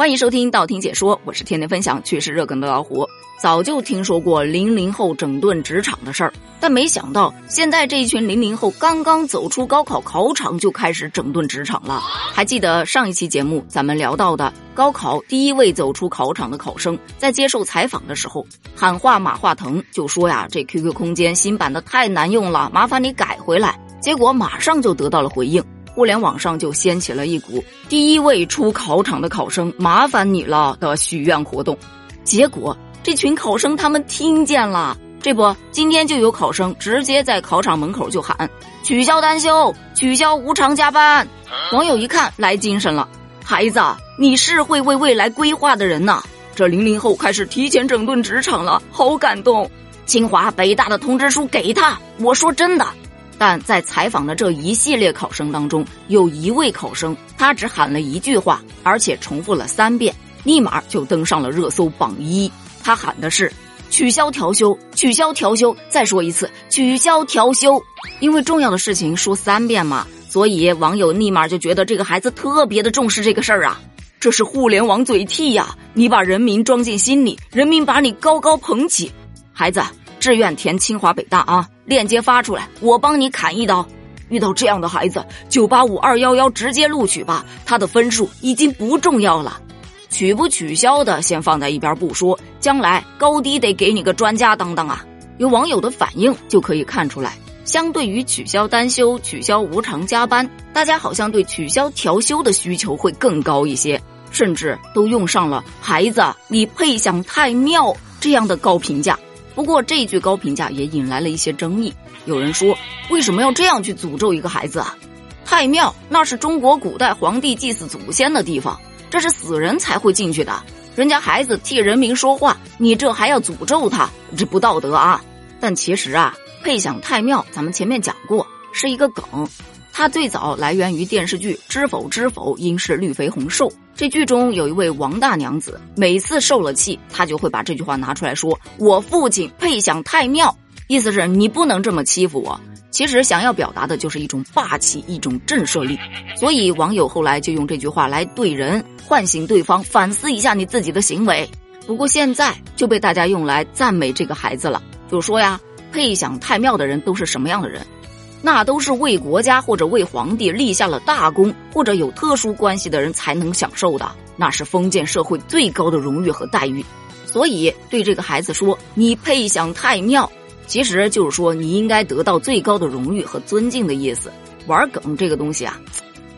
欢迎收听道听解说，我是天天分享趣事热梗的老虎。早就听说过零零后整顿职场的事儿，但没想到现在这一群零零后刚刚走出高考考场就开始整顿职场了。还记得上一期节目咱们聊到的高考第一位走出考场的考生，在接受采访的时候喊话马化腾，就说呀：“这 QQ 空间新版的太难用了，麻烦你改回来。”结果马上就得到了回应。互联网上就掀起了一股“第一位出考场的考生，麻烦你了”的许愿活动。结果这群考生他们听见了，这不，今天就有考生直接在考场门口就喊：“取消单休，取消无偿加班。”网友一看来精神了，孩子，你是会为未来规划的人呐！这零零后开始提前整顿职场了，好感动。清华、北大的通知书给他，我说真的。但在采访的这一系列考生当中，有一位考生，他只喊了一句话，而且重复了三遍，立马就登上了热搜榜一。他喊的是“取消调休，取消调休”，再说一次“取消调休”。因为重要的事情说三遍嘛，所以网友立马就觉得这个孩子特别的重视这个事儿啊。这是互联网嘴替呀！你把人民装进心里，人民把你高高捧起，孩子。志愿填清华北大啊！链接发出来，我帮你砍一刀。遇到这样的孩子，九八五二幺幺直接录取吧，他的分数已经不重要了。取不取消的先放在一边不说，将来高低得给你个专家当当啊！有网友的反应就可以看出来，相对于取消单休、取消无偿加班，大家好像对取消调休的需求会更高一些，甚至都用上了“孩子，你配享太妙”这样的高评价。不过这句高评价也引来了一些争议。有人说：“为什么要这样去诅咒一个孩子啊？太庙那是中国古代皇帝祭祀祖先的地方，这是死人才会进去的。人家孩子替人民说话，你这还要诅咒他，这不道德啊！”但其实啊，配享太庙，咱们前面讲过，是一个梗。它最早来源于电视剧《知否知否，应是绿肥红瘦》。这剧中有一位王大娘子，每次受了气，她就会把这句话拿出来说：“我父亲配享太庙，意思是你不能这么欺负我。”其实想要表达的就是一种霸气，一种震慑力。所以网友后来就用这句话来对人，唤醒对方反思一下你自己的行为。不过现在就被大家用来赞美这个孩子了，就说呀，配享太庙的人都是什么样的人？那都是为国家或者为皇帝立下了大功，或者有特殊关系的人才能享受的，那是封建社会最高的荣誉和待遇。所以对这个孩子说：“你配享太庙”，其实就是说你应该得到最高的荣誉和尊敬的意思。玩梗这个东西啊，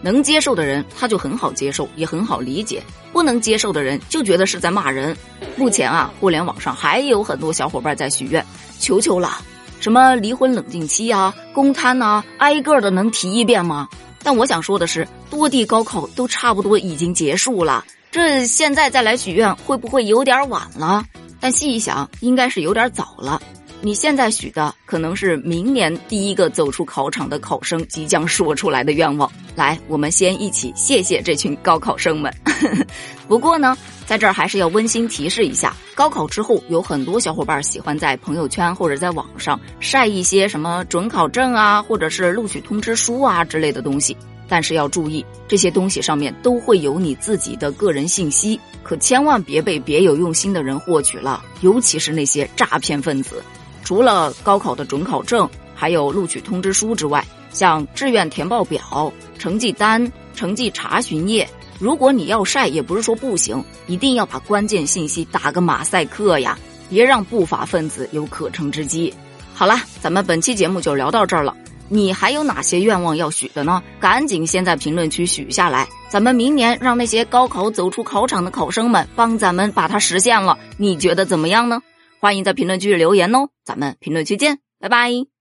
能接受的人他就很好接受，也很好理解；不能接受的人就觉得是在骂人。目前啊，互联网上还有很多小伙伴在许愿，求求了。什么离婚冷静期啊，公摊呐，挨个的能提一遍吗？但我想说的是，多地高考都差不多已经结束了，这现在再来许愿会不会有点晚了？但细一想，应该是有点早了。你现在许的可能是明年第一个走出考场的考生即将说出来的愿望。来，我们先一起谢谢这群高考生们。不过呢，在这儿还是要温馨提示一下：高考之后，有很多小伙伴喜欢在朋友圈或者在网上晒一些什么准考证啊，或者是录取通知书啊之类的东西。但是要注意，这些东西上面都会有你自己的个人信息，可千万别被别有用心的人获取了，尤其是那些诈骗分子。除了高考的准考证，还有录取通知书之外，像志愿填报表、成绩单、成绩查询页，如果你要晒，也不是说不行，一定要把关键信息打个马赛克呀，别让不法分子有可乘之机。好了，咱们本期节目就聊到这儿了。你还有哪些愿望要许的呢？赶紧先在评论区许下来，咱们明年让那些高考走出考场的考生们帮咱们把它实现了。你觉得怎么样呢？欢迎在评论区留言哦，咱们评论区见，拜拜。